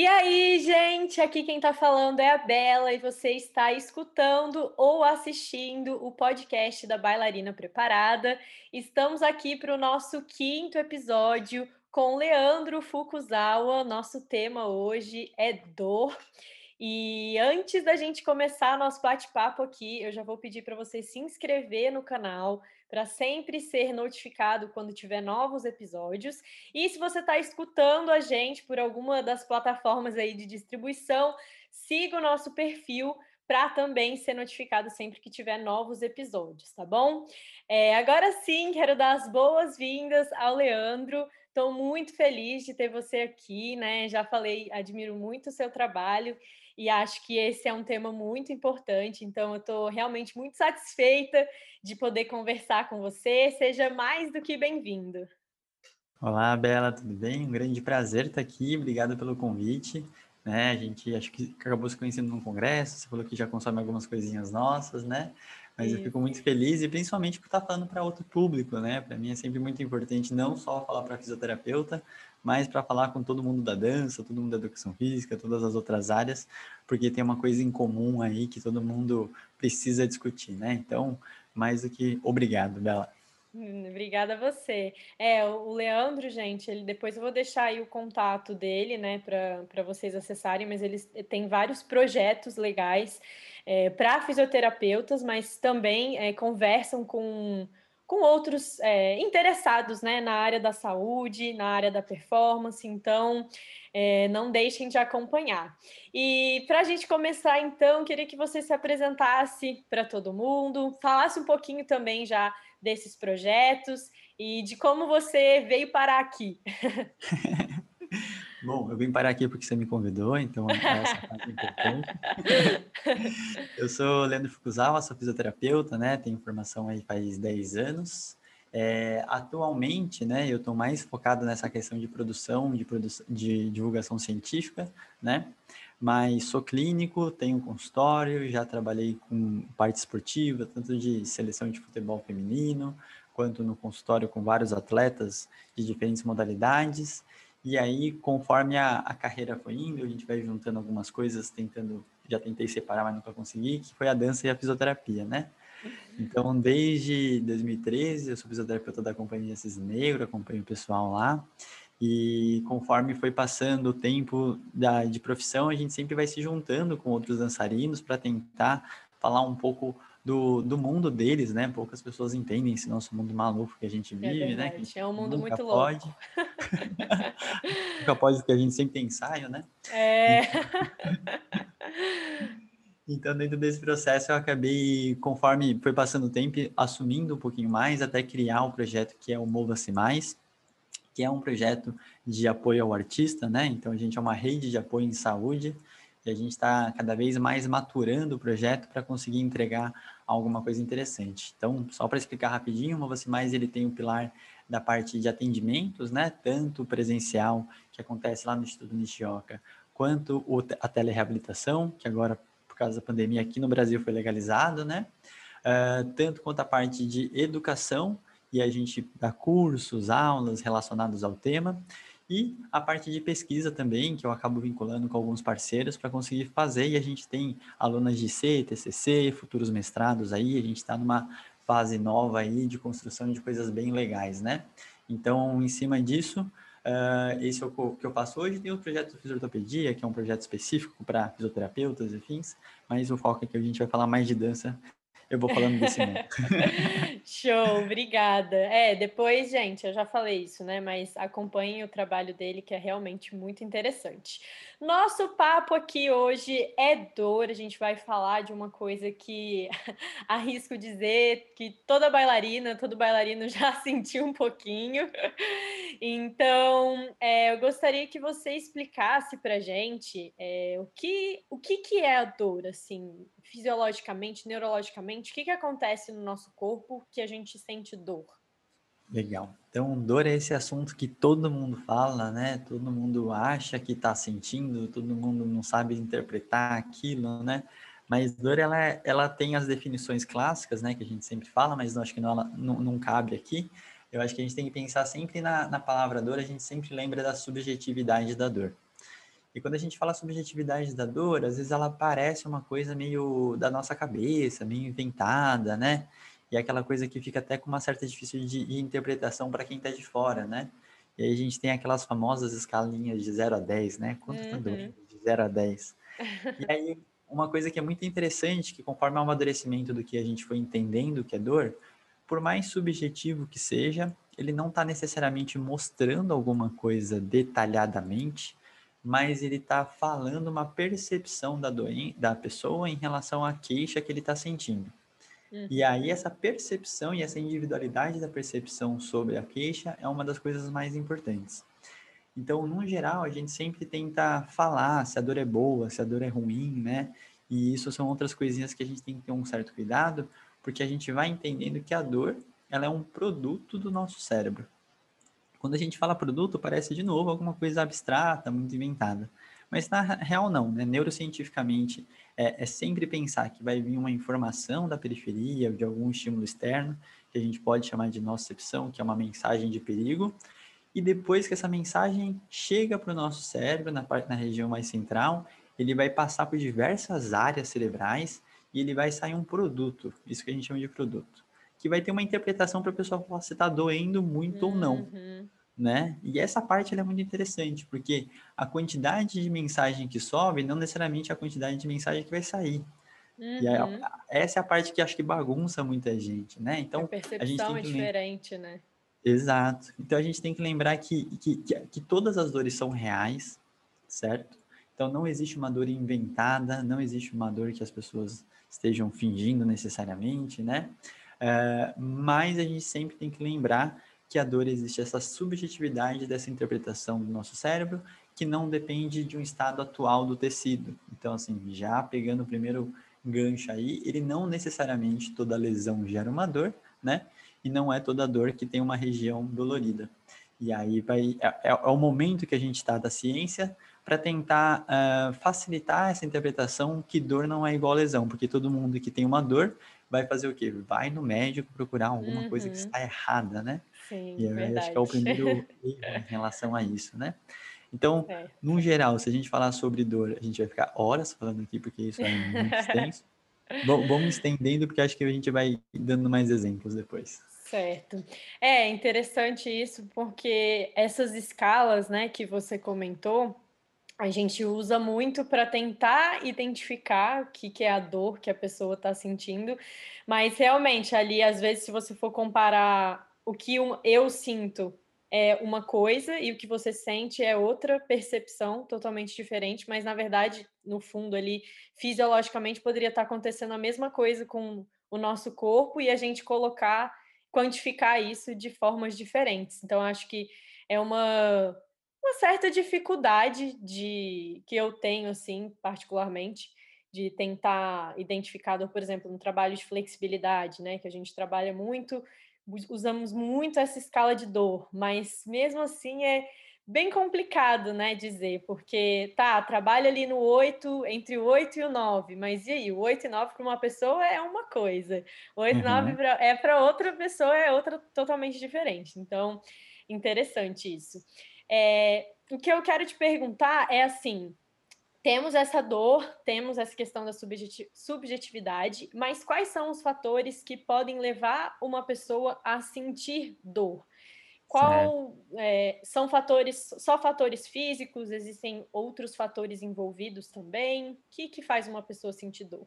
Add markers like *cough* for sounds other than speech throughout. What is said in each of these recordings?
E aí, gente, aqui quem está falando é a Bela e você está escutando ou assistindo o podcast da Bailarina Preparada. Estamos aqui para o nosso quinto episódio com Leandro Fukuzawa. Nosso tema hoje é dor. E antes da gente começar nosso bate-papo aqui, eu já vou pedir para você se inscrever no canal para sempre ser notificado quando tiver novos episódios. E se você está escutando a gente por alguma das plataformas aí de distribuição, siga o nosso perfil para também ser notificado sempre que tiver novos episódios, tá bom? É, agora sim, quero dar as boas-vindas ao Leandro. Estou muito feliz de ter você aqui, né? Já falei, admiro muito o seu trabalho e acho que esse é um tema muito importante. Então, eu estou realmente muito satisfeita de poder conversar com você. Seja mais do que bem-vindo. Olá, Bela, tudo bem? Um grande prazer estar aqui. Obrigado pelo convite. Né? A gente acho que acabou se conhecendo num congresso. Você falou que já consome algumas coisinhas nossas, né? Mas eu fico muito feliz e principalmente por estar falando para outro público, né? Para mim é sempre muito importante não só falar para fisioterapeuta, mas para falar com todo mundo da dança, todo mundo da educação física, todas as outras áreas, porque tem uma coisa em comum aí que todo mundo precisa discutir, né? Então, mais do que obrigado, Bela. Hum, obrigada a você. É, o Leandro, gente, ele depois eu vou deixar aí o contato dele, né, para vocês acessarem, mas ele tem vários projetos legais é, para fisioterapeutas, mas também é, conversam com com outros é, interessados né, na área da saúde, na área da performance, então não deixem de acompanhar. E para a gente começar, então, queria que você se apresentasse para todo mundo, falasse um pouquinho também já desses projetos e de como você veio parar aqui. *laughs* Bom, eu vim parar aqui porque você me convidou, então essa parte é importante. eu sou Leandro Fukuzawa, sou fisioterapeuta, né? Tenho formação aí faz 10 anos. É, atualmente, né, eu estou mais focado nessa questão de produção, de, produ de divulgação científica, né? Mas sou clínico, tenho consultório, já trabalhei com parte esportiva, tanto de seleção de futebol feminino, quanto no consultório com vários atletas de diferentes modalidades. E aí, conforme a, a carreira foi indo, a gente vai juntando algumas coisas, tentando, já tentei separar, mas nunca consegui, que foi a dança e a fisioterapia, né? Então, desde 2013, eu sou fisioterapeuta da Companhia Cisnegro, acompanho o pessoal lá. E conforme foi passando o tempo da, de profissão, a gente sempre vai se juntando com outros dançarinos para tentar falar um pouco do, do mundo deles, né? Poucas pessoas entendem esse nosso mundo maluco que a gente é vive, é né? Que é um mundo muito pode. louco. *laughs* nunca pode, porque a gente sempre tem ensaio, né? É. *laughs* Então, dentro desse processo, eu acabei, conforme foi passando o tempo, assumindo um pouquinho mais, até criar o um projeto que é o Mova-se Mais, que é um projeto de apoio ao artista, né? Então, a gente é uma rede de apoio em saúde, e a gente está cada vez mais maturando o projeto para conseguir entregar alguma coisa interessante. Então, só para explicar rapidinho, o Mova-se Mais, ele tem o pilar da parte de atendimentos, né? Tanto presencial, que acontece lá no Instituto Nishioka, quanto a telereabilitação, que agora causa da pandemia aqui no Brasil foi legalizado, né? Uh, tanto quanto a parte de educação, e a gente dá cursos, aulas relacionados ao tema, e a parte de pesquisa também, que eu acabo vinculando com alguns parceiros para conseguir fazer, e a gente tem alunas de C, TCC, futuros mestrados aí, a gente está numa fase nova aí de construção de coisas bem legais, né? Então, em cima disso, Uh, esse é o que eu faço hoje. Tem o projeto de fisioterapia, que é um projeto específico para fisioterapeutas e fins, mas o foco é que a gente vai falar mais de dança eu vou falando desse *laughs* mundo. Show, obrigada. É, depois, gente, eu já falei isso, né? Mas acompanhem o trabalho dele, que é realmente muito interessante. Nosso papo aqui hoje é dor. A gente vai falar de uma coisa que *laughs* arrisco dizer que toda bailarina, todo bailarino já *laughs* sentiu um pouquinho. Então, é, eu gostaria que você explicasse pra gente é, o, que, o que, que é a dor, assim, fisiologicamente, neurologicamente, o que, que acontece no nosso corpo que a gente sente dor? Legal. Então, dor é esse assunto que todo mundo fala, né? Todo mundo acha que está sentindo, todo mundo não sabe interpretar aquilo, né? Mas dor, ela, ela tem as definições clássicas, né? Que a gente sempre fala, mas não, acho que não, ela, não, não cabe aqui. Eu acho que a gente tem que pensar sempre na, na palavra dor, a gente sempre lembra da subjetividade da dor. E quando a gente fala subjetividade da dor, às vezes ela parece uma coisa meio da nossa cabeça, meio inventada, né? E é aquela coisa que fica até com uma certa difícil de interpretação para quem está de fora, né? E aí a gente tem aquelas famosas escalinhas de 0 a 10, né? Quanto uhum. tá? De 0 a 10. E aí, uma coisa que é muito interessante, que conforme o amadurecimento do que a gente foi entendendo que é dor, por mais subjetivo que seja, ele não está necessariamente mostrando alguma coisa detalhadamente, mas ele está falando uma percepção da, doen da pessoa em relação à queixa que ele está sentindo. Uhum. E aí essa percepção e essa individualidade da percepção sobre a queixa é uma das coisas mais importantes. Então, no geral, a gente sempre tenta falar se a dor é boa, se a dor é ruim, né? E isso são outras coisinhas que a gente tem que ter um certo cuidado, porque a gente vai entendendo que a dor ela é um produto do nosso cérebro. Quando a gente fala produto, parece de novo alguma coisa abstrata, muito inventada. Mas na real não, né? Neurocientificamente é, é, sempre pensar que vai vir uma informação da periferia, de algum estímulo externo, que a gente pode chamar de nocepção, que é uma mensagem de perigo, e depois que essa mensagem chega para o nosso cérebro, na parte na região mais central, ele vai passar por diversas áreas cerebrais e ele vai sair um produto, isso que a gente chama de produto que vai ter uma interpretação para a pessoa falar se está doendo muito uhum. ou não. Né? E essa parte é muito interessante, porque a quantidade de mensagem que sobe não necessariamente é a quantidade de mensagem que vai sair. Uhum. E a, essa é a parte que acho que bagunça muita gente, né? Então, a percepção a gente tem é que é diferente, né? Exato. Então a gente tem que lembrar que, que, que, que todas as dores são reais, certo? Então não existe uma dor inventada, não existe uma dor que as pessoas estejam fingindo necessariamente, né? É, mas a gente sempre tem que lembrar que a dor existe essa subjetividade dessa interpretação do nosso cérebro que não depende de um estado atual do tecido. Então, assim, já pegando o primeiro gancho aí, ele não necessariamente toda lesão gera uma dor, né? E não é toda dor que tem uma região dolorida. E aí vai é, é, é o momento que a gente está da ciência para tentar uh, facilitar essa interpretação que dor não é igual a lesão, porque todo mundo que tem uma dor vai fazer o quê? Vai no médico procurar alguma uhum. coisa que uhum. está errada, né? Sim, e eu acho que é o primeiro *laughs* erro em relação a isso, né? Então, é. no geral, se a gente falar sobre dor, a gente vai ficar horas falando aqui, porque isso é muito extenso. Vamos estendendo, porque acho que a gente vai dando mais exemplos depois. Certo. É interessante isso, porque essas escalas, né, que você comentou, a gente usa muito para tentar identificar o que, que é a dor que a pessoa está sentindo, mas realmente ali, às vezes, se você for comparar o que eu sinto é uma coisa e o que você sente é outra percepção totalmente diferente, mas na verdade, no fundo ali, fisiologicamente poderia estar tá acontecendo a mesma coisa com o nosso corpo e a gente colocar, quantificar isso de formas diferentes. Então, acho que é uma uma certa dificuldade de que eu tenho, assim, particularmente, de tentar identificar, por exemplo, no trabalho de flexibilidade, né? Que a gente trabalha muito, usamos muito essa escala de dor, mas mesmo assim é bem complicado, né, dizer, porque tá, trabalha ali no 8, entre o 8 e o 9, mas e aí, o 8 e 9 para uma pessoa é uma coisa, o 8 e uhum. 9 pra, é para outra pessoa é outra totalmente diferente. Então, interessante isso. É, o que eu quero te perguntar é assim: temos essa dor, temos essa questão da subjetividade, mas quais são os fatores que podem levar uma pessoa a sentir dor? Qual é, são fatores, só fatores físicos? Existem outros fatores envolvidos também? O que, que faz uma pessoa sentir dor?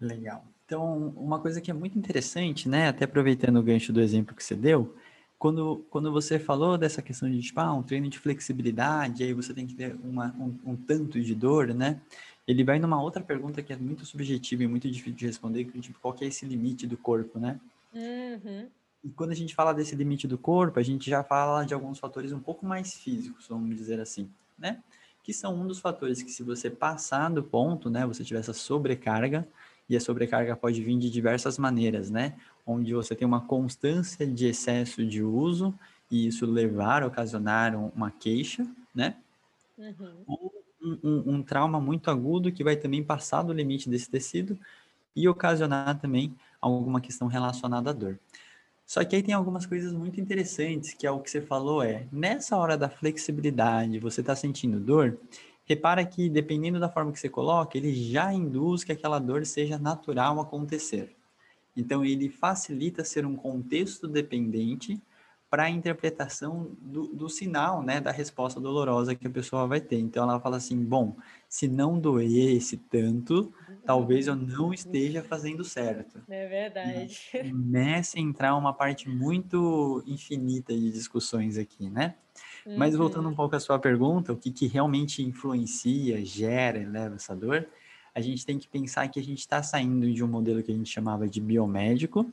Legal. Então, uma coisa que é muito interessante, né? Até aproveitando o gancho do exemplo que você deu, quando, quando você falou dessa questão de, tipo, ah, um treino de flexibilidade, aí você tem que ter uma, um, um, tanto de dor, né? Ele vai numa outra pergunta que é muito subjetiva e muito difícil de responder, que tipo, qual que é esse limite do corpo, né? Uhum. E quando a gente fala desse limite do corpo, a gente já fala de alguns fatores um pouco mais físicos, vamos dizer assim, né? Que são um dos fatores que se você passar do ponto, né, você tiver essa sobrecarga, e a sobrecarga pode vir de diversas maneiras, né? Onde você tem uma constância de excesso de uso e isso levar ocasionar uma queixa, né? Uhum. Ou um, um, um, trauma muito agudo que vai também passar do limite desse tecido e ocasionar também alguma questão relacionada à dor. Só que aí tem algumas coisas muito interessantes, que é o que você falou, é, nessa hora da flexibilidade, você está sentindo dor, repara que dependendo da forma que você coloca, ele já induz que aquela dor seja natural acontecer. Então, ele facilita ser um contexto dependente para a interpretação do, do, sinal, né, da resposta dolorosa que a pessoa vai ter. Então, ela fala assim: bom, se não doesse tanto, talvez eu não esteja fazendo certo. É verdade. Começa a entrar uma parte muito infinita de discussões aqui, né? Mas voltando um uhum. pouco à sua pergunta, o que, que realmente influencia, gera, leva essa dor, a gente tem que pensar que a gente está saindo de um modelo que a gente chamava de biomédico.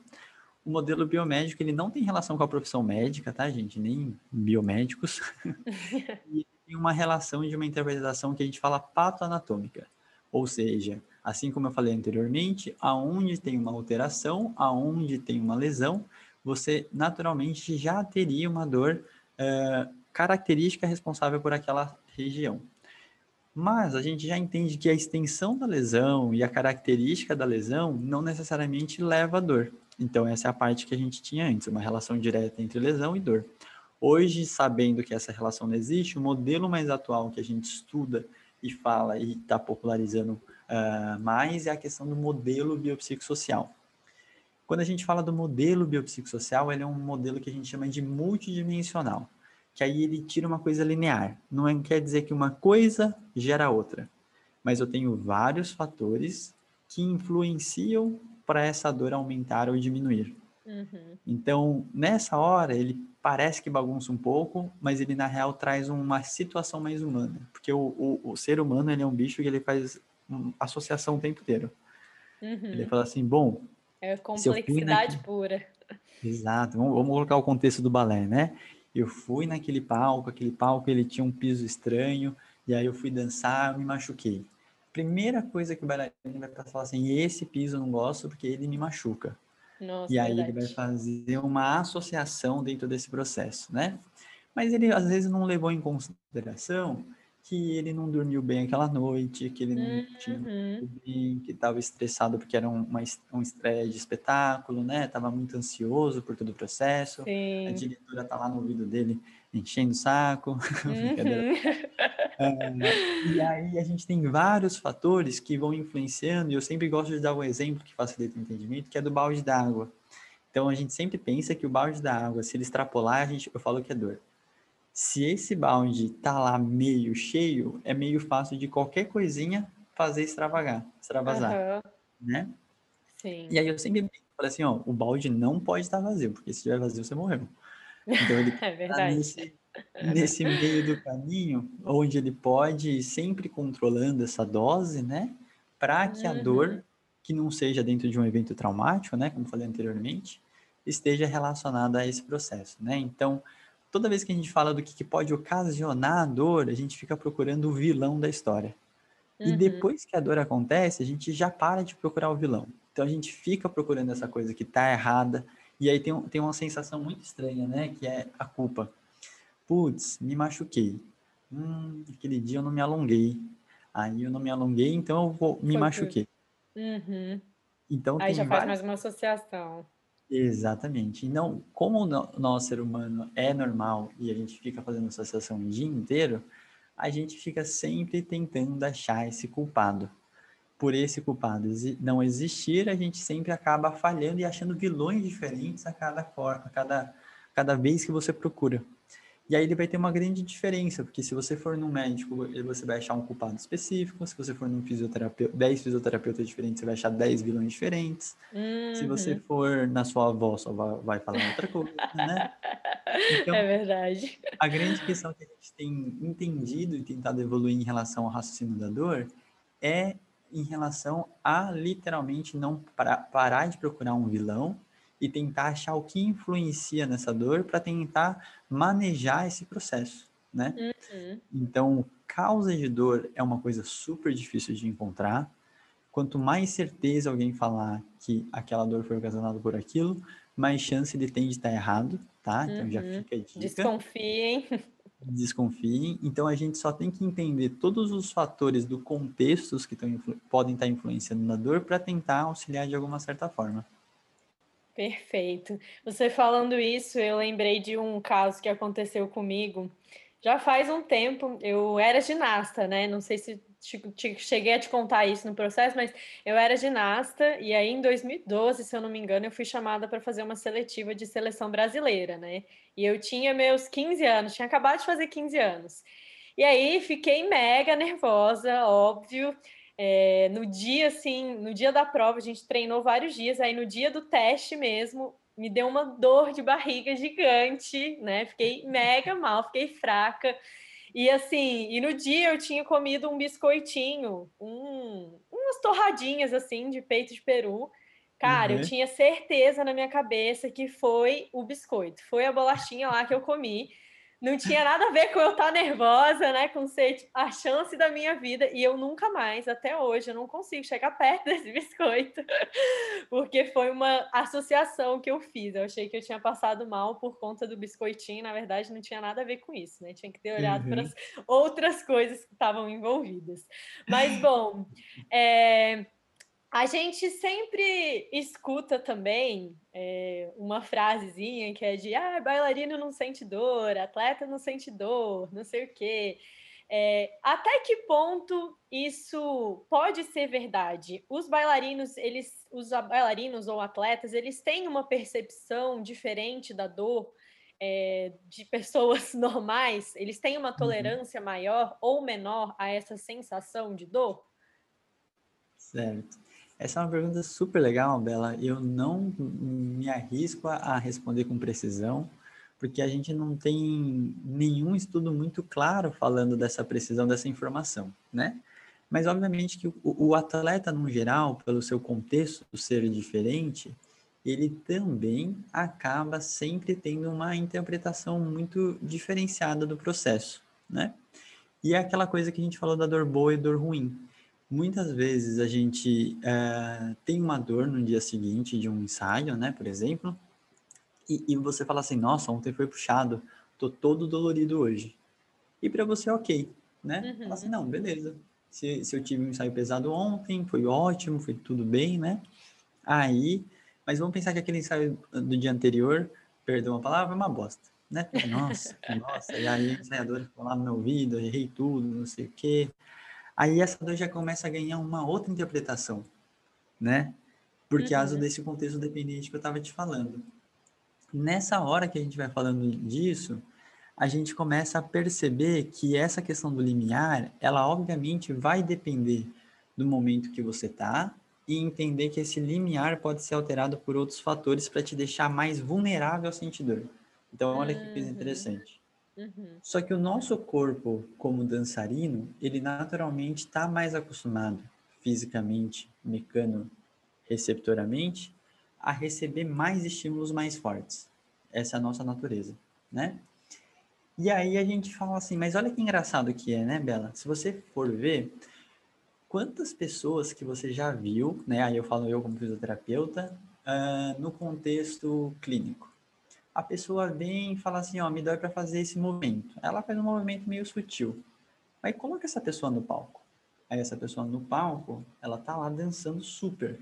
O modelo biomédico ele não tem relação com a profissão médica, tá, gente? Nem biomédicos. *laughs* e tem uma relação de uma interpretação que a gente fala patoanatômica. Ou seja, assim como eu falei anteriormente, aonde tem uma alteração, aonde tem uma lesão, você naturalmente já teria uma dor uh, característica responsável por aquela região. Mas a gente já entende que a extensão da lesão e a característica da lesão não necessariamente leva dor. Então, essa é a parte que a gente tinha antes, uma relação direta entre lesão e dor. Hoje, sabendo que essa relação não existe, o modelo mais atual que a gente estuda e fala e está popularizando uh, mais é a questão do modelo biopsicossocial. Quando a gente fala do modelo biopsicossocial, ele é um modelo que a gente chama de multidimensional que aí ele tira uma coisa linear. Não é, quer dizer que uma coisa gera outra, mas eu tenho vários fatores que influenciam para essa dor aumentar ou diminuir. Uhum. Então, nessa hora, ele parece que bagunça um pouco, mas ele, na real, traz uma situação mais humana. Porque o, o, o ser humano, ele é um bicho que ele faz associação o tempo inteiro. Uhum. Ele fala assim, bom... É complexidade pura. Exato. Vamos, vamos colocar o contexto do balé, né? Eu fui naquele palco, aquele palco ele tinha um piso estranho, e aí eu fui dançar, me machuquei. Primeira coisa que o bailarino vai falar assim, esse piso eu não gosto porque ele me machuca. Nossa, e aí verdade. ele vai fazer uma associação dentro desse processo, né? Mas ele às vezes não levou em consideração que ele não dormiu bem aquela noite, que ele não uhum. tinha bem, que estava estressado porque era uma, um estreia de espetáculo, né? Tava muito ansioso por todo o processo. Sim. A diretora tá lá no ouvido dele enchendo o saco. *laughs* Uhum. é, e aí a gente tem vários fatores que vão influenciando, e eu sempre gosto de dar um exemplo que facilita o entendimento, que é do balde d'água. Então a gente sempre pensa que o balde d'água, se ele extrapolar, a gente, eu falo que é dor se esse balde tá lá meio cheio, é meio fácil de qualquer coisinha fazer extravagar, extravasar, uhum. né? Sim. E aí eu sempre falei assim, ó, o balde não pode estar vazio, porque se estiver vazio você morreu. Então ele *laughs* é verdade. Tá nesse, nesse meio do caminho, onde ele pode ir sempre controlando essa dose, né? Para que a dor, uhum. que não seja dentro de um evento traumático, né? Como falei anteriormente, esteja relacionada a esse processo, né? Então, toda vez que a gente fala do que, que pode ocasionar a dor, a gente fica procurando o vilão da história. Uhum. E depois que a dor acontece, a gente já para de procurar o vilão. Então a gente fica procurando essa coisa que tá errada, e aí tem, tem uma sensação muito estranha, né? Que é a culpa. Putz, me machuquei. Hum, aquele dia eu não me alonguei. Aí eu não me alonguei, então eu vou me Foi machuquei. Uhum. Então aí já várias... faz mais uma associação. Exatamente. E não, como o nosso ser humano é normal e a gente fica fazendo associação o dia inteiro, a gente fica sempre tentando achar esse culpado. Por esse culpado não existir, a gente sempre acaba falhando e achando vilões diferentes a cada, a cada, cada vez que você procura. E aí ele vai ter uma grande diferença, porque se você for num médico, você vai achar um culpado específico, se você for num fisioterapeuta, 10 fisioterapeutas diferentes, você vai achar 10 vilões diferentes. Uhum. Se você uhum. for na sua avó, só vai, vai falar outra coisa, né? Então, *laughs* é verdade. A grande questão que a gente tem entendido e tentado evoluir em relação ao raciocínio da dor é em relação a literalmente não parar de procurar um vilão e tentar achar o que influencia nessa dor para tentar manejar esse processo, né? Uhum. Então, causa de dor é uma coisa super difícil de encontrar. Quanto mais certeza alguém falar que aquela dor foi ocasionada por aquilo, mais chance ele tem de estar errado, tá? Então já uhum. fica a dica. Desconfiem. *laughs* Desconfiem. Então a gente só tem que entender todos os fatores do contexto que podem estar influenciando na dor para tentar auxiliar de alguma certa forma. Perfeito. Você falando isso, eu lembrei de um caso que aconteceu comigo. Já faz um tempo, eu era ginasta, né? Não sei se te, te, cheguei a te contar isso no processo, mas eu era ginasta e aí em 2012, se eu não me engano, eu fui chamada para fazer uma seletiva de seleção brasileira, né? E eu tinha meus 15 anos, tinha acabado de fazer 15 anos. E aí fiquei mega nervosa, óbvio. É, no dia, assim, no dia da prova, a gente treinou vários dias, aí no dia do teste mesmo, me deu uma dor de barriga gigante, né? Fiquei mega mal, fiquei fraca. E assim, e no dia eu tinha comido um biscoitinho, um, umas torradinhas assim de peito de peru. Cara, uhum. eu tinha certeza na minha cabeça que foi o biscoito, foi a bolachinha lá que eu comi não tinha nada a ver com eu estar nervosa, né? Com ser tipo, a chance da minha vida. E eu nunca mais, até hoje, eu não consigo chegar *laughs* perto desse biscoito. Porque foi uma associação que eu fiz. Eu achei que eu tinha passado mal por conta do biscoitinho. Na verdade, não tinha nada a ver com isso, né? Tinha que ter olhado uhum. para as outras coisas que estavam envolvidas. Mas, bom, é... A gente sempre escuta também é, uma frasezinha que é de ah, bailarino não sente dor, atleta não sente dor, não sei o quê. É, até que ponto isso pode ser verdade? Os bailarinos, eles, os bailarinos ou atletas, eles têm uma percepção diferente da dor é, de pessoas *laughs* normais? Eles têm uma uhum. tolerância maior ou menor a essa sensação de dor? Certo. Essa é uma pergunta super legal, Bela. Eu não me arrisco a responder com precisão, porque a gente não tem nenhum estudo muito claro falando dessa precisão dessa informação, né? Mas obviamente que o, atleta no geral, pelo seu contexto ser diferente, ele também acaba sempre tendo uma interpretação muito diferenciada do processo, né? E é aquela coisa que a gente falou da dor boa e dor ruim muitas vezes a gente é, tem uma dor no dia seguinte de um ensaio, né, por exemplo, e, e você fala assim, nossa, ontem foi puxado, tô todo dolorido hoje. E para você é ok, né? Uhum. Fala assim, não, beleza. Se, se eu tive um ensaio pesado ontem, foi ótimo, foi tudo bem, né? Aí, mas vamos pensar que aquele ensaio do dia anterior, perdão a palavra, é uma bosta, né? Nossa, nossa, e aí o ensaiador ficou lá no meu ouvido, errei tudo, não sei o quê aí essa dor já começa a ganhar uma outra interpretação, né? Por uhum. causa desse contexto dependente que eu estava te falando. Nessa hora que a gente vai falando disso, a gente começa a perceber que essa questão do limiar, ela obviamente vai depender do momento que você está e entender que esse limiar pode ser alterado por outros fatores para te deixar mais vulnerável ao sentir dor. Então, olha que coisa uhum. interessante. Uhum. Só que o nosso corpo, como dançarino, ele naturalmente está mais acostumado, fisicamente, mecano, receptoramente, a receber mais estímulos mais fortes. Essa é a nossa natureza, né? E aí a gente fala assim, mas olha que engraçado que é, né, Bela? Se você for ver, quantas pessoas que você já viu, né? Aí eu falo eu como fisioterapeuta, uh, no contexto clínico a pessoa vem e fala assim, ó, me dói para fazer esse movimento. Ela faz um movimento meio sutil. Aí coloca essa pessoa no palco. Aí essa pessoa no palco, ela tá lá dançando super,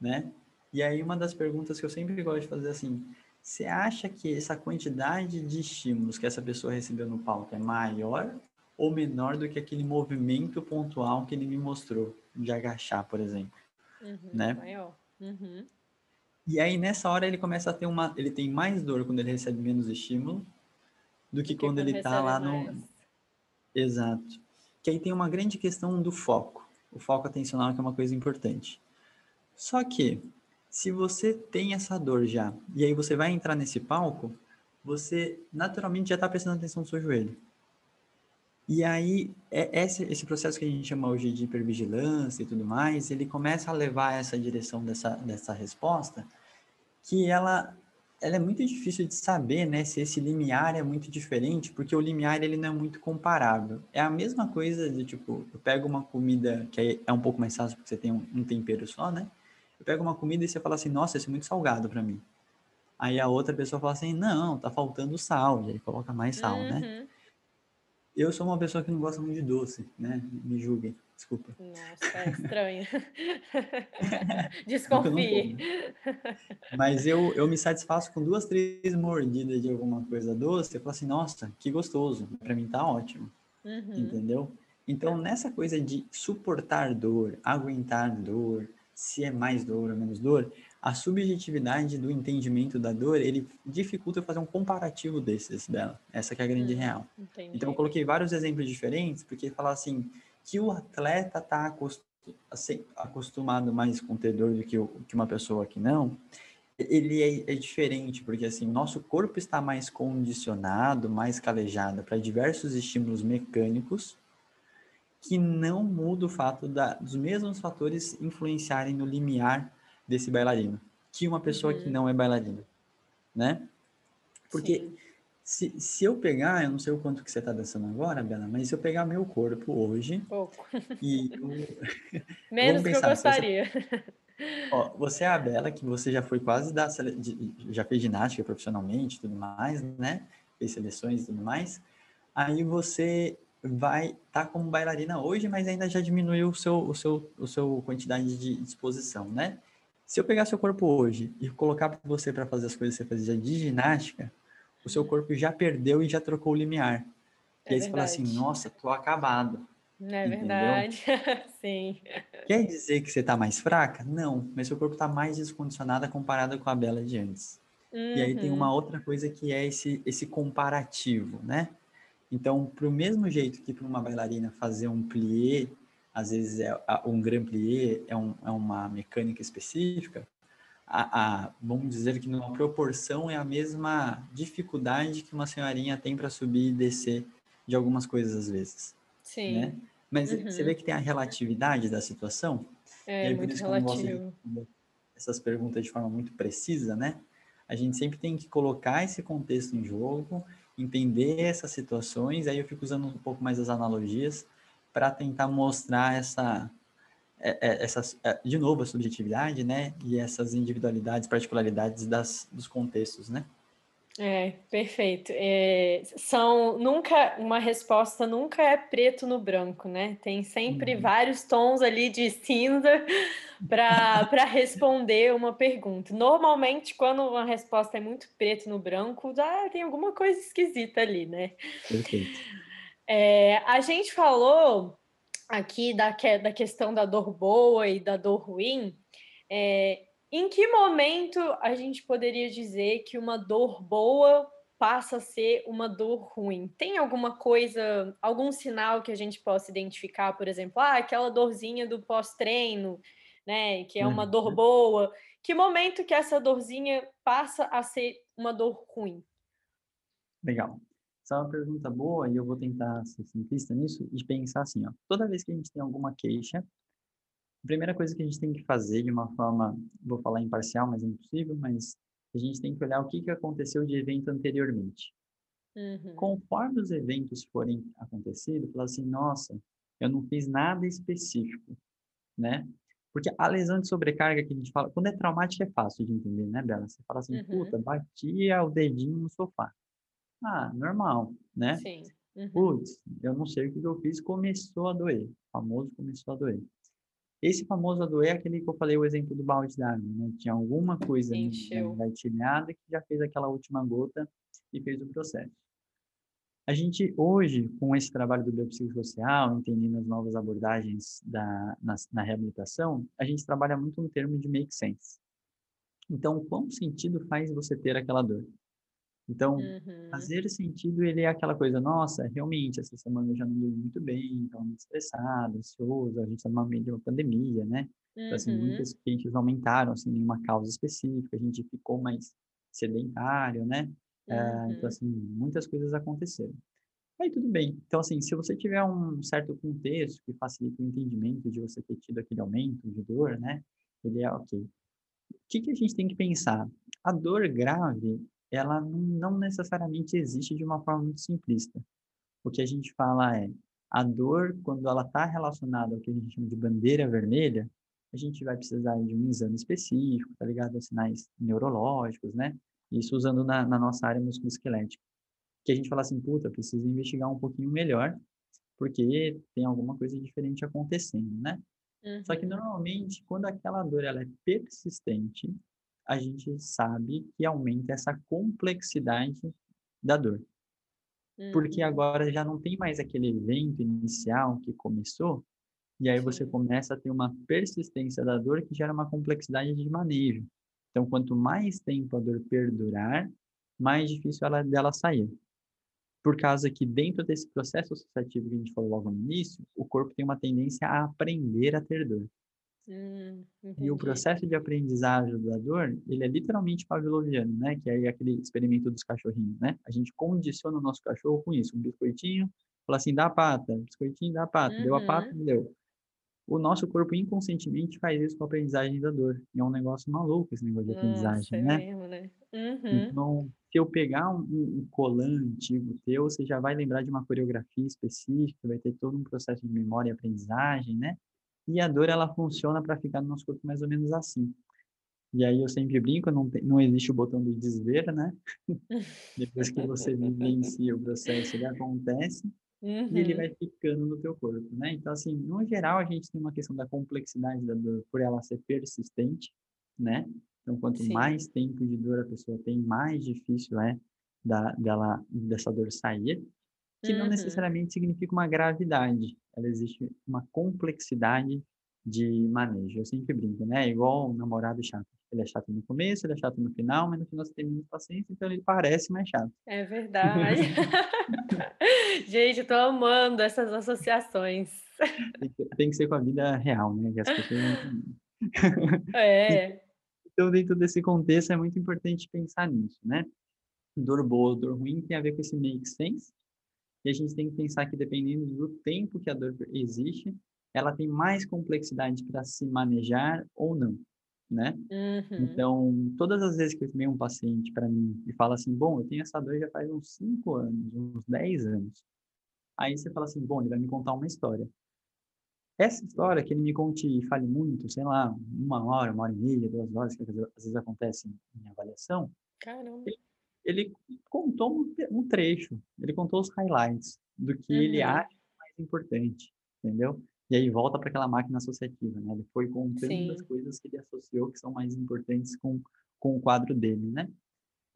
né? E aí uma das perguntas que eu sempre gosto de fazer é assim, você acha que essa quantidade de estímulos que essa pessoa recebeu no palco é maior ou menor do que aquele movimento pontual que ele me mostrou de agachar, por exemplo? Uhum, né? Maior. Uhum. E aí nessa hora ele começa a ter uma, ele tem mais dor quando ele recebe menos estímulo do que, quando, quando ele está lá mais. no Exato. Que aí tem uma grande questão do foco. O foco atencional que é uma coisa importante. Só que se você tem essa dor já e aí você vai entrar nesse palco, você naturalmente já está prestando atenção no seu joelho. E aí, é esse, esse processo que a gente chama hoje de hipervigilância e tudo mais, ele começa a levar essa direção dessa, dessa resposta, que ela, ela é muito difícil de saber, né, se esse limiar é muito diferente, porque o limiar, ele não é muito comparável. É a mesma coisa de, tipo, eu pego uma comida que é um pouco mais fácil, porque você tem um, um tempero só, né? Eu pego uma comida e você fala assim, nossa, isso é muito salgado para mim. Aí a outra pessoa fala assim, não, tá faltando sal, e aí coloca mais sal, né? uhum. né? Eu sou uma pessoa que não gosta muito de doce, né? Me julguem. Desculpa. Nossa, é estranho. *laughs* Desconfie. Mas eu, eu me satisfaço com duas, três mordidas de alguma coisa doce. Eu falo assim, nossa, que gostoso. Para mim tá ótimo. Uhum. Entendeu? Então, nessa coisa de suportar dor, aguentar dor, se é mais dor ou menos dor, a subjetividade do entendimento da dor, ele dificulta fazer um comparativo desses dela. Essa que é a grande hum, real. Entendi. Então, eu coloquei vários exemplos diferentes, porque falar assim, que o atleta está acostumado mais com ter dor do que, que uma pessoa que não, ele é, é, diferente, porque assim, o nosso corpo está mais condicionado, mais calejado para diversos estímulos mecânicos que não muda o fato da, dos mesmos fatores influenciarem no limiar desse bailarino que uma pessoa uhum. que não é bailarina, né? Porque se, se eu pegar, eu não sei o quanto que você está dançando agora, Bela, mas se eu pegar meu corpo hoje Pouco. e *laughs* eu, *laughs* menos que eu gostaria. Você, *laughs* ó, você é a Bela que você já foi quase da já fez ginástica profissionalmente, tudo mais, né? Fez seleções e tudo mais. Aí você vai estar tá como bailarina hoje, mas ainda já diminuiu o seu, o seu, o seu quantidade de disposição, né? Se eu pegar seu corpo hoje e colocar para você para fazer as coisas que você fazia de ginástica, o seu corpo já perdeu e já trocou o limiar. É e aí verdade. você fala assim, nossa, tô acabado. É entendeu? verdade, *laughs* sim. Quer dizer que você está mais fraca? Não, mas seu corpo está mais descondicionado comparado com a Bela de antes. Uhum. E aí tem uma uhum. outra coisa que é esse, esse comparativo, né? Então, para o mesmo jeito que para uma bailarina fazer um plié, às vezes é um grand plié, é, um, é uma mecânica específica, a, a, vamos dizer que numa proporção é a mesma dificuldade que uma senhorinha tem para subir e descer de algumas coisas às vezes. Sim. Né? Mas uhum. você vê que tem a relatividade da situação? É, muito relativo. essas perguntas de forma muito precisa, né? A gente sempre tem que colocar esse contexto em jogo entender essas situações, aí eu fico usando um pouco mais as analogias para tentar mostrar essa, é, é, essas, é, de novo, a subjetividade, né, e essas individualidades, particularidades das, dos contextos, né. É, perfeito. É, são nunca uma resposta nunca é preto no branco, né? Tem sempre uhum. vários tons ali de cinza *laughs* para responder uma pergunta. Normalmente, quando uma resposta é muito preto no branco, já tem alguma coisa esquisita ali, né? Perfeito. É, a gente falou aqui da, da questão da dor boa e da dor ruim. É, em que momento a gente poderia dizer que uma dor boa passa a ser uma dor ruim? Tem alguma coisa, algum sinal que a gente possa identificar, por exemplo, ah, aquela dorzinha do pós-treino, né, que é uma dor uhum. boa. Que momento que essa dorzinha passa a ser uma dor ruim? Legal. Essa é uma pergunta boa e eu vou tentar ser simplista nisso e pensar assim, ó. Toda vez que a gente tem alguma queixa, a primeira coisa que a gente tem que fazer de uma forma, vou falar imparcial, mas é impossível, mas a gente tem que olhar o que, que aconteceu de evento anteriormente. Uhum. Conforme os eventos forem acontecidos, falar assim, nossa, eu não fiz nada específico, né? Porque a lesão de sobrecarga que a gente fala, quando é traumática é fácil de entender, né, Bela? Você fala assim, uhum. puta, batia o dedinho no sofá. Ah, normal, né? Sim. Uhum. Putz, eu não sei o que eu fiz, começou a doer. O famoso começou a doer. Esse famoso a doer é aquele que eu falei, o exemplo do balde d'água, né? Tinha alguma coisa engatilhada que já fez aquela última gota e fez o processo. A gente, hoje, com esse trabalho do biopsicossocial, entendendo as novas abordagens da, na, na, reabilitação, a gente trabalha muito no termo de make sense. Então, qual sentido faz você ter aquela dor? Então, uhum. fazer sentido, ele é aquela coisa, nossa, realmente, essa semana eu já não dormi muito bem, estava muito estressado, ansioso, a gente está numa meio de uma pandemia, né? Então, assim, uhum. muitas clientes aumentaram, sem nenhuma causa específica, a gente ficou mais sedentário, né? Uhum. então, assim, muitas coisas aconteceram. Aí tudo bem. Então, assim, se você tiver um certo contexto que facilita o entendimento de você ter tido aquele aumento de dor, né? Ele é ok. O que, que a gente tem que pensar? A dor grave, ela não necessariamente existe de uma forma muito simplista. O que a gente fala é, a dor, quando ela está relacionada ao que a gente chama de bandeira vermelha, a gente vai precisar de um exame específico, tá ligado? A sinais neurológicos, né? Isso usando na, na nossa área musculoesquelética. Que a gente fala assim, puta, precisa investigar um pouquinho melhor porque tem alguma coisa diferente acontecendo, né? Uhum. Só que normalmente, quando aquela dor ela é persistente, a gente sabe que aumenta essa complexidade da dor. Porque Uhum. agora já não tem mais aquele evento inicial que começou, e aí você começa a ter uma persistência da dor que gera uma complexidade de manejo. Então, quanto mais tempo a dor perdurar, mais difícil ela dela sair. Por causa que dentro desse processo associativo que a gente falou logo no início, o corpo tem uma tendência a aprender a ter dor. Hum, E o processo de aprendizagem da dor, ele é literalmente pavloviano, né? Que é aquele experimento dos cachorrinhos, né? A gente condiciona o nosso cachorro com isso, um biscoitinho, fala assim, dá a pata, biscoitinho, dá a pata, deu a pata, Uhum. deu. O nosso corpo inconscientemente faz isso com a aprendizagem da dor. E é um negócio maluco esse negócio de Nossa, aprendizagem, é né? mesmo, né? Uhum. Então, se eu pegar um, um um colan antigo teu, você já vai lembrar de uma coreografia específica, vai ter todo um processo de memória e aprendizagem, né? E a dor, ela funciona para ficar no nosso corpo mais ou menos assim. E aí eu sempre brinco, não, tem, não existe o botão do desver, né? *laughs* Depois que você vivencia o processo, ele acontece e ele Uhum. vai ficando no teu corpo, né? Então, assim, no geral, a gente tem uma questão da complexidade da dor por ela ser persistente, né? Então, quanto Sim. mais tempo de dor a pessoa tem, mais difícil é da, dela, dessa dor sair, que não Uhum. necessariamente significa uma gravidade. Ela existe uma complexidade de manejo. Eu sempre brinco, né? Igual um namorado chato. Ele é chato no começo, ele é chato no final, mas no final você tem menos paciência, então ele parece mais chato. É verdade. *laughs* Gente, eu tô amando essas associações. Tem que, tem que ser com a vida real, né? Que as pessoas não. *laughs* É. *laughs* Então, dentro desse contexto, é muito importante pensar nisso, né? Dor boa dor ruim tem a ver com esse make sense. E a gente tem que pensar que, dependendo do tempo que a dor existe, ela tem mais complexidade para se manejar ou não, né? Uhum. Então, todas as vezes que vem um paciente para mim e fala assim, bom, eu tenho essa dor já faz uns 5 anos, uns 10 anos. Aí você fala assim, bom, ele vai me contar uma história. Essa história que ele me conte e fale muito, sei lá, uma hora, uma hora e meia, duas horas, que às vezes- às vezes acontece em avaliação, Caramba. ele contou um, um trecho, ele contou os highlights do que ele Uhum. acha mais importante, entendeu? E aí volta para aquela máquina associativa, né? Ele foi contando as Sim. coisas que ele associou que são mais importantes com, com o quadro dele, né?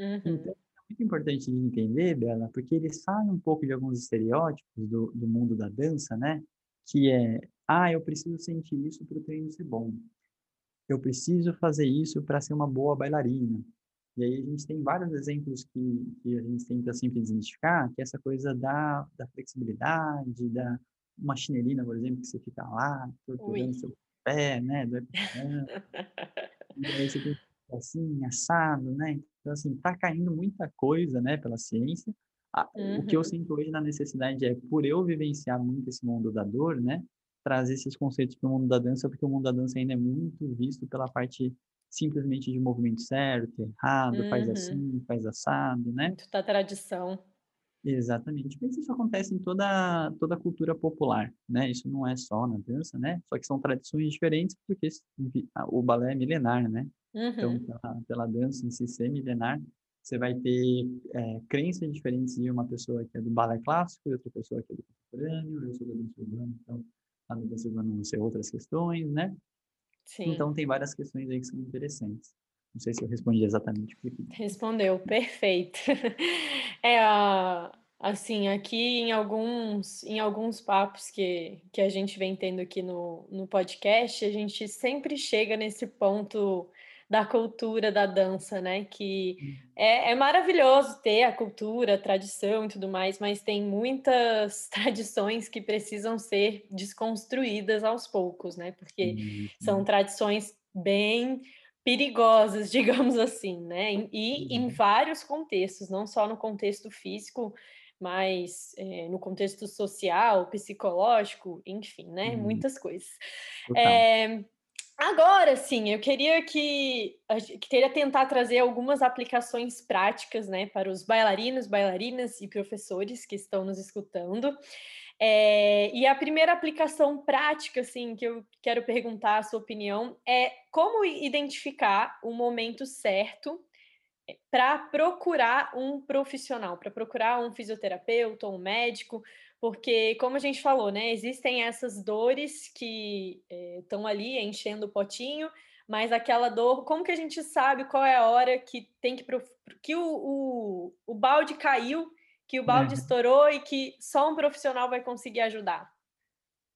Uhum. Então, é muito importante de entender, Bela, porque ele sai um pouco de alguns estereótipos do, do mundo da dança, né? Que é, ah, eu preciso sentir isso para o treino ser bom. Eu preciso fazer isso para ser uma boa bailarina. E aí a gente tem vários exemplos que, que a gente tenta sempre desmistificar, que é essa coisa da, da flexibilidade, da uma chinelina, por exemplo, que você fica lá, torturando seu pé, né? Caramba. *laughs* E aí você tem assim, assado, né? Então, assim, tá caindo muita coisa, né, pela ciência. Ah, O que eu Uhum. sinto hoje na necessidade é, por eu vivenciar muito esse mundo da dor, né, trazer esses conceitos para o mundo da dança, porque o mundo da dança ainda é muito visto pela parte simplesmente de movimento certo, errado, faz Uhum. assim, faz assado, né? Muito da tradição. Exatamente. Mas isso acontece em toda, toda a cultura popular, né? Isso não é só na dança, né? Só que são tradições diferentes, porque o balé é milenar, né? Então, Uhum. pela, pela dança em si ser milenar, você vai ter é, crenças diferentes de uma pessoa que é do balé clássico e outra pessoa que é do contemporâneo, eu sou da dança urbana, então a da dança urbana vão ser outras questões, né? Sim. Então, tem várias questões aí que são interessantes. Não sei se eu respondi exatamente. Respondeu, perfeito. *laughs* É, a- assim, aqui em alguns, em alguns papos que, que a gente vem tendo aqui no, no podcast, a gente sempre chega nesse ponto da cultura da dança, né? Que é, é maravilhoso ter a cultura, a tradição e tudo mais, mas tem muitas *laughs* tradições que precisam ser desconstruídas aos poucos, né? Porque são sim. tradições bem perigosas, *laughs* digamos assim, né? E em Uhum. vários contextos, não só no contexto físico, mas eh, no contexto social, psicológico, enfim, né? Uhum. Muitas coisas. Total. Eh, agora, sim, eu queria que, queria tentar trazer algumas aplicações práticas, né, para os bailarinos, bailarinas e professores que estão nos escutando. É, e a primeira aplicação prática, assim, que eu quero perguntar a sua opinião é como identificar o momento certo para procurar um profissional, para procurar um fisioterapeuta um médico, Porque, como a gente falou, né, existem essas dores que estão eh, ali enchendo o potinho, mas aquela dor, como que a gente sabe qual é a hora que tem que que o, o, o balde caiu, que o balde uhum. estourou e que só um profissional vai conseguir ajudar?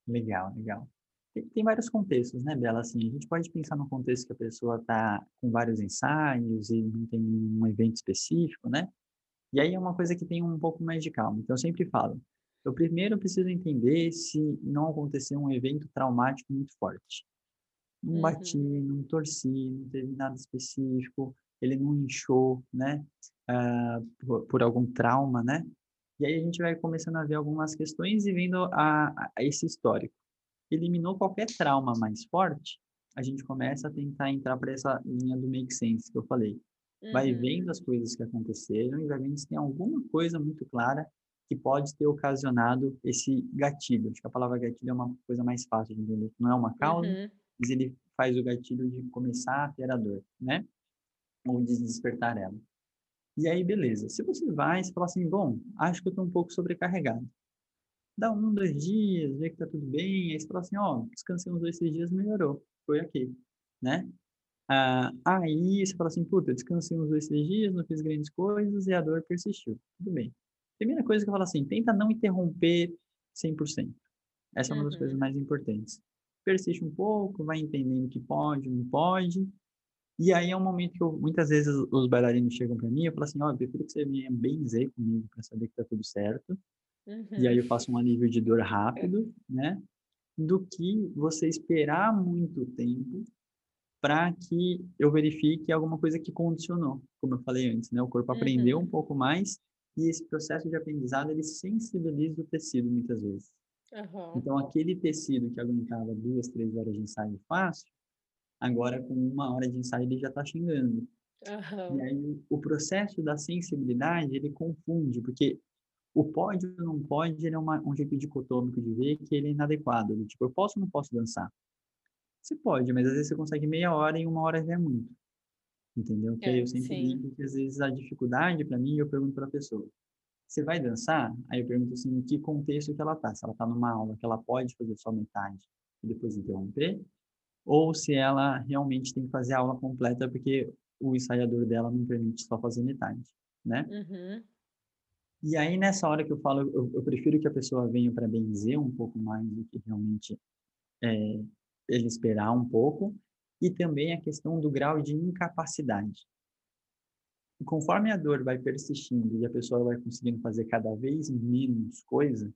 Legal, legal. Tem, tem vários contextos, né, Bela? Assim, a gente pode pensar no contexto que a pessoa está com vários ensaios e não tem um evento específico, né? E aí é uma coisa que tem um pouco mais de calma. Então, eu sempre falo, eu primeiro preciso entender se não aconteceu um evento traumático muito forte. Não uhum. bati, não torci, não teve nada específico, ele não inchou, né? Uh, por, por, algum trauma, né? E aí a gente vai começando a ver algumas questões e vendo a, a esse histórico. Eliminou qualquer trauma mais forte, a gente começa a tentar entrar para essa linha do make sense que eu falei. Vai uhum. vendo as coisas que aconteceram e vai vendo se tem alguma coisa muito clara que pode ter ocasionado esse gatilho. Acho que a palavra gatilho é uma coisa mais fácil de entender. Não é uma causa, uhum. mas ele faz o gatilho de começar a ter a dor, né? Ou de despertar ela. E aí, beleza. Se você vai, você fala assim, bom, acho que eu estou um pouco sobrecarregado. Dá um, dois dias, vê que tá tudo bem. Aí você fala assim, ó, oh, descansei uns dois, três dias, melhorou. Foi ok, né? Ah, aí você fala assim, puta, descansei uns dois, três dias, não fiz grandes coisas e a dor persistiu. Tudo bem. Primeira coisa que eu falo assim, tenta não interromper 100%. Essa é uma das coisas uhum. mais importantes. Persiste um pouco, vai entendendo que pode, não pode. E aí é um momento que eu, muitas vezes os bailarinos chegam para mim e falam assim, ó, oh, eu prefiro que você venha benzer comigo para saber que tá tudo certo. Uhum. E aí eu uhum. faço um alívio de dor rápido, né? Do que você esperar muito tempo para que eu verifique alguma coisa que condicionou, como eu falei antes, né? O corpo aprendeu uhum. um pouco mais e esse processo de aprendizado, ele sensibiliza o tecido muitas vezes. Uhum. Então, aquele tecido que aguentava duas, três horas de ensaio fácil, agora com uma hora de ensaio ele já está xingando. Uhum. E aí, o processo da sensibilidade, ele confunde, porque o pode ou não pode, ele é uma, um jeito dicotômico de ver que ele é inadequado. Tipo, eu posso ou não posso dançar? Você pode, mas às vezes você consegue meia hora e uma hora já é muito entendeu? Que é, eu sempre sim. digo que às vezes a dificuldade para mim, eu pergunto para a pessoa, você vai dançar? Aí eu pergunto assim, em que contexto que ela tá? Se ela tá numa aula que ela pode fazer só metade e depois interromper, ou se ela realmente tem que fazer a aula completa porque o ensaiador dela não permite só fazer metade, né? Uhum. E aí, nessa hora que eu falo, eu, eu prefiro que a pessoa venha para benzer um pouco mais do que realmente é, ele esperar um pouco, e também a questão do grau de incapacidade. E conforme a dor vai persistindo e a pessoa vai conseguindo fazer cada vez menos coisa,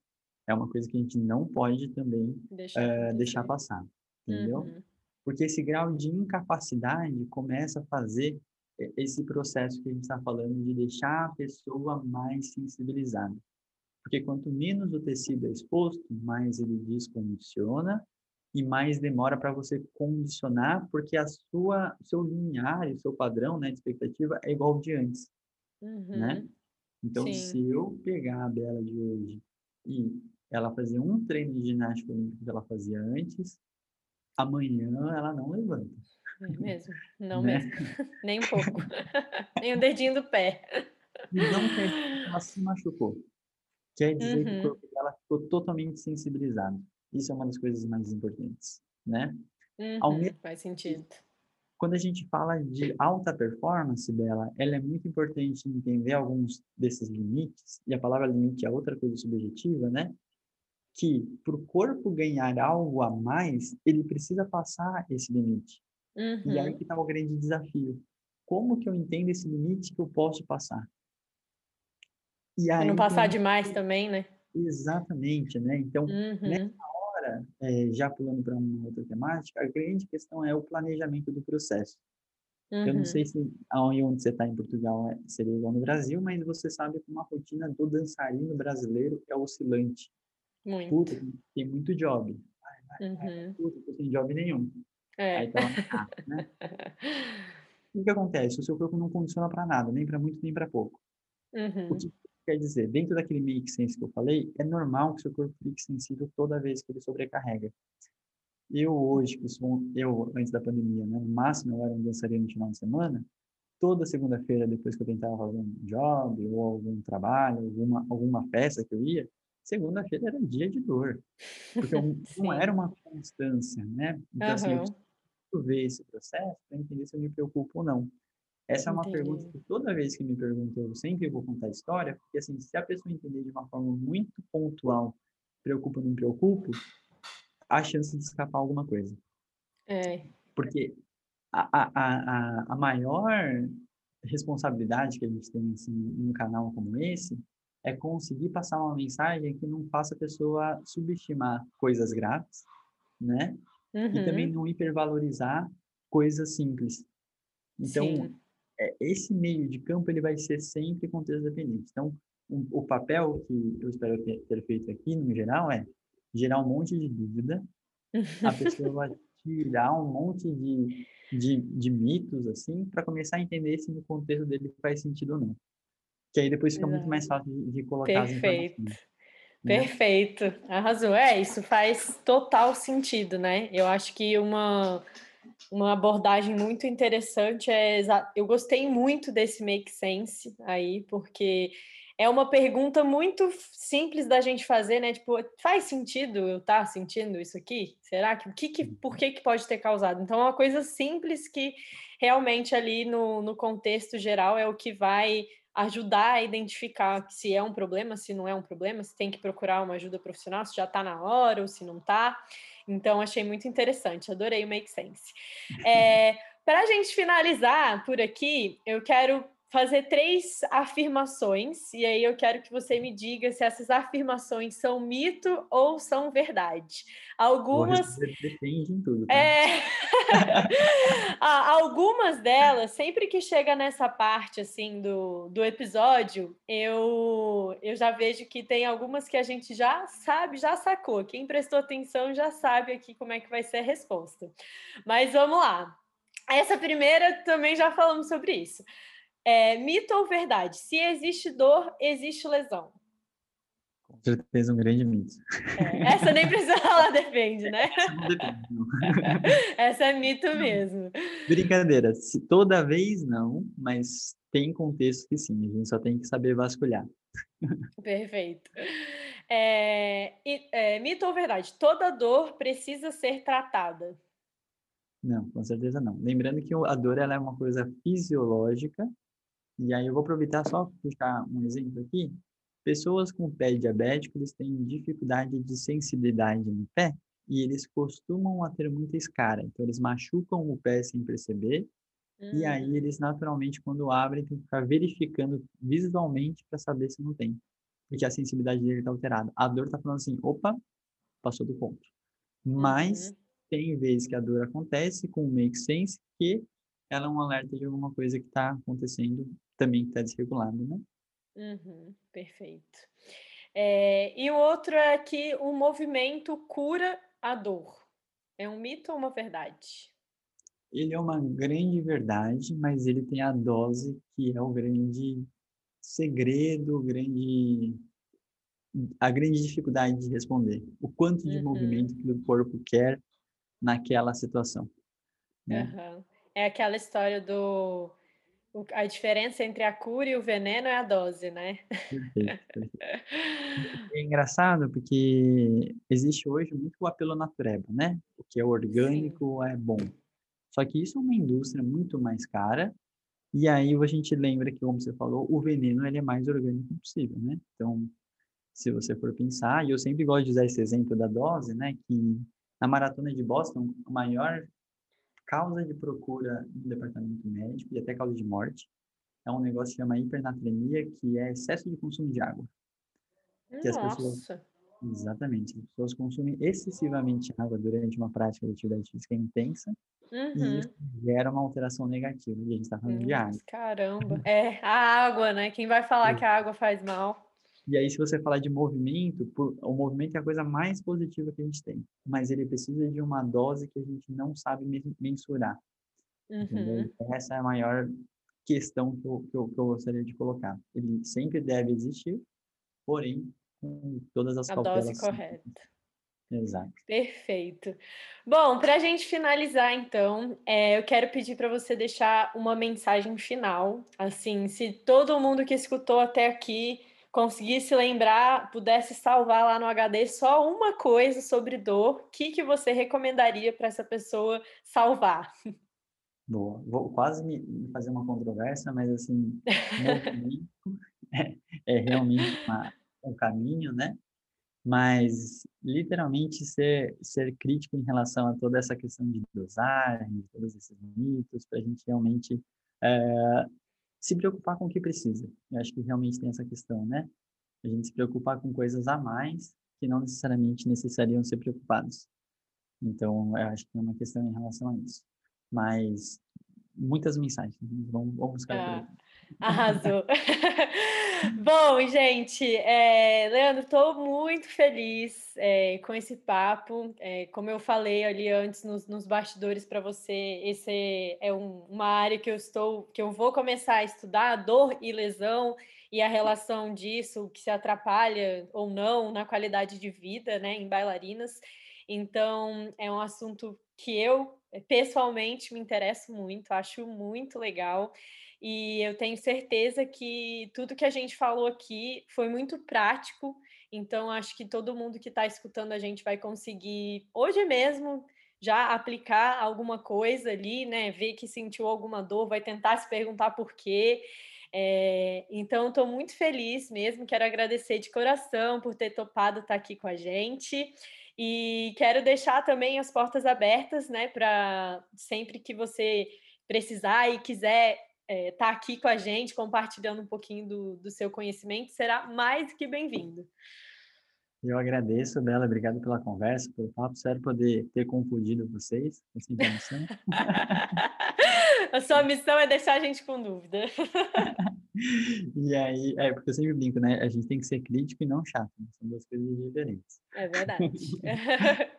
é uma coisa que a gente não pode também deixar, uh, deixar passar, entendeu? Uhum. Porque esse grau de incapacidade começa a fazer esse processo que a gente está falando de deixar a pessoa mais sensibilizada. Porque quanto menos o tecido é exposto, mais ele descondiciona e mais demora para você condicionar, porque a sua seu linear, o seu padrão né, de expectativa é igual de antes, né? uhum. né? Então, Sim. se eu pegar a Bela de hoje e ela fazer um treino de ginástica olímpica que ela fazia antes, amanhã ela não levanta. É mesmo, não né? mesmo, *laughs* nem um pouco, *laughs* nem o dedinho do pé. Não ela se machucou. Quer dizer uhum. que o uhum. corpo dela ficou totalmente sensibilizado. Isso é uma das coisas mais importantes, né? Uhum, mesmo, faz sentido. Quando a gente fala de alta performance dela, ela é muito importante entender alguns desses limites, e a palavra limite é outra coisa subjetiva, né? Que para o corpo ganhar algo a mais, ele precisa passar esse limite. Uhum. E aí que está o grande desafio. Como que eu entendo esse limite que eu posso passar? E aí, não passar demais também, né? Exatamente, né? Então, uhum. nessa agora, é, já pulando para uma outra temática, a grande questão é o planejamento do processo. Uhum. Eu não sei uhum. se aonde onde você está em Portugal é, seria igual no Brasil, mas você sabe que uma rotina do dançarino brasileiro é oscilante. Muito. Puta, tem muito job. Vai, vai, uhum. Puta, não tem job nenhum. É. Aí tá lá, né? *laughs* o que acontece? O seu corpo não condiciona para nada, nem para muito, nem para pouco. Uhum. O que quer dizer, dentro daquele make sense que eu falei, é normal que seu corpo fique sensível toda vez que ele sobrecarrega. Eu hoje, que sou, eu antes da pandemia, né, no máximo eu era um dançarino no final de semana, toda segunda-feira, depois que eu tentava fazer um job ou algum trabalho, alguma, alguma festa que eu ia, segunda-feira era dia de dor, porque *laughs* não era uma constância, né? Então, uhum. assim, eu preciso ver esse processo para entender se eu me preocupo ou não. Essa é uma Entendi. pergunta que toda vez que me perguntam, eu sempre vou contar a história, porque assim, se a pessoa entender de uma forma muito pontual, preocupa ou não preocupo, há chance de escapar alguma coisa. É. Porque a, a, a, a maior responsabilidade que a gente tem assim, em um canal como esse é conseguir passar uma mensagem que não faça a pessoa subestimar coisas graves, né? Uhum. E também não hipervalorizar coisas simples. Então, é, esse meio de campo ele vai ser sempre contexto dependente. Então, um, o papel que eu espero ter, feito aqui, no geral, é gerar um monte de dúvida, a pessoa vai tirar um monte de, de, de mitos, assim, para começar a entender se no contexto dele faz sentido ou não. Que aí depois fica Exato. muito mais fácil de, de colocar Perfeito. Né? Perfeito, arrasou. É, isso faz total sentido, né? Eu acho que uma, uma abordagem muito interessante é. Eu gostei muito desse make sense aí, porque é uma pergunta muito simples da gente fazer, né? Tipo, faz sentido eu estar tá sentindo isso aqui? Será que, que, que por que, que pode ter causado? Então, é uma coisa simples que realmente ali no, no contexto geral é o que vai ajudar a identificar se é um problema, se não é um problema, se tem que procurar uma ajuda profissional, se já está na hora ou se não está. Então, achei muito interessante, adorei o Make Sense. É, Para a gente finalizar por aqui, eu quero fazer três afirmações, e aí eu quero que você me diga se essas afirmações são mito ou são verdade. Algumas. Depende em tudo. Tá? É... *laughs* Algumas delas, sempre que chega nessa parte assim do, do episódio, eu, eu já vejo que tem algumas que a gente já sabe, já sacou. Quem prestou atenção já sabe aqui como é que vai ser a resposta. Mas vamos lá. Essa primeira também já falamos sobre isso. É, mito ou verdade? Se existe dor, existe lesão. Com certeza um grande mito. É, essa nem precisa *laughs* falar depende, né? Essa não depende, não. *laughs* Essa é mito mesmo. Brincadeira. Se, toda vez não, mas tem contexto que sim. A gente só tem que saber vasculhar. Perfeito. É, é, mito ou verdade? Toda dor precisa ser tratada. Não, com certeza não. Lembrando que a dor ela é uma coisa fisiológica e aí eu vou aproveitar só para puxar um exemplo aqui. Pessoas com pé diabético, eles têm dificuldade de sensibilidade no pé e eles costumam a ter muita escara. Então, eles machucam o pé sem perceber e aí hum. eles naturalmente, quando abrem, tem que ficar verificando visualmente para saber se não tem. Porque a sensibilidade dele está alterada. A dor está falando assim, opa, passou do ponto. Mas uhum. tem vezes que a dor acontece com o make sense que ela é um alerta de alguma coisa que está acontecendo também está desregulado, né? Uhum, perfeito. É, e o outro é que o movimento cura a dor. É um mito ou uma verdade? Ele é uma grande verdade, mas ele tem a dose que é o grande segredo, grande a grande dificuldade de responder. O quanto de uhum. movimento que o corpo quer naquela situação. Né? Uhum. É aquela história do a diferença entre a cura e o veneno é a dose, né? É engraçado porque existe hoje muito o apelo natureba, né? O que é orgânico Sim. é bom. Só que isso é uma indústria muito mais cara. E aí a gente lembra que, como você falou, o veneno ele é mais orgânico possível, né? Então, se você for pensar, e eu sempre gosto de usar esse exemplo da dose, né? Que na maratona de Boston, o maior causa de procura no departamento médico e até causa de morte é um negócio que chama hipernatremia, que é excesso de consumo de água. Que Nossa. as pessoas, exatamente, as pessoas consumem excessivamente água durante uma prática de atividade física intensa uhum. e isso gera uma alteração negativa. E a gente está falando de água. Caramba. É, a água, né? Quem vai falar é. que a água faz mal? E aí, se você falar de movimento, o movimento é a coisa mais positiva que a gente tem, mas ele precisa de uma dose que a gente não sabe mensurar. Uhum. Essa é a maior questão que eu, que, eu, que eu, gostaria de colocar. Ele sempre deve existir, porém, com todas as a cautelas. A dose correta. Exato. Perfeito. Bom, para a gente finalizar, então, é, eu quero pedir para você deixar uma mensagem final. Assim, se todo mundo que escutou até aqui conseguisse lembrar, pudesse salvar lá no HD só uma coisa sobre dor, o que, que você recomendaria para essa pessoa salvar? Boa, vou quase me fazer uma controvérsia, mas assim, movimento *laughs* é, é realmente uma, um caminho, né? Mas literalmente ser, ser crítico em relação a toda essa questão de dosagem, de todos esses mitos, para a gente realmente é, se preocupar com o que precisa. Eu acho que realmente tem essa questão, né? A gente se preocupar com coisas a mais que não necessariamente necessariam ser preocupados. Então, eu acho que é uma questão em relação a isso. Mas muitas mensagens. Vamos, vamos buscar. Ah, arrasou. *laughs* Bom, gente, é, Leandro, estou muito feliz é, com esse papo. É, como eu falei ali antes nos, nos bastidores para você, esse é um, uma área que eu estou, que eu vou começar a estudar, dor e lesão e a relação disso, que se atrapalha ou não na qualidade de vida, né, em bailarinas. Então, é um assunto que eu pessoalmente me interesso muito, acho muito legal. E eu tenho certeza que tudo que a gente falou aqui foi muito prático. Então, acho que todo mundo que está escutando a gente vai conseguir, hoje mesmo, já aplicar alguma coisa ali, né? Ver que sentiu alguma dor, vai tentar se perguntar por quê. É, então, estou muito feliz mesmo. Quero agradecer de coração por ter topado estar tá aqui com a gente. E quero deixar também as portas abertas, né? Para sempre que você precisar e quiser é, tá aqui com a gente, compartilhando um pouquinho do, do seu conhecimento, será mais que bem-vindo. Eu agradeço, Bela, obrigado pela conversa, pelo papo. Espero poder ter confundido vocês. *laughs* A sua missão é deixar a gente com dúvida. *laughs* e aí, é porque eu sempre brinco, né? A gente tem que ser crítico e não chato. Né? São duas coisas diferentes. É verdade. *laughs*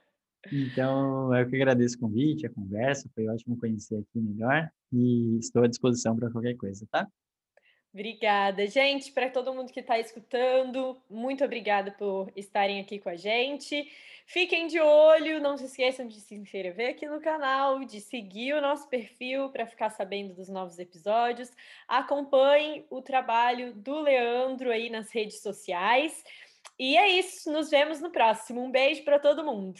Então, eu que agradeço o convite, a conversa, foi ótimo conhecer aqui melhor e estou à disposição para qualquer coisa, tá? Obrigada, gente, para todo mundo que está escutando, muito obrigada por estarem aqui com a gente. Fiquem de olho, não se esqueçam de se inscrever aqui no canal, de seguir o nosso perfil para ficar sabendo dos novos episódios. Acompanhem o trabalho do Leandro aí nas redes sociais. E é isso, nos vemos no próximo. Um beijo para todo mundo.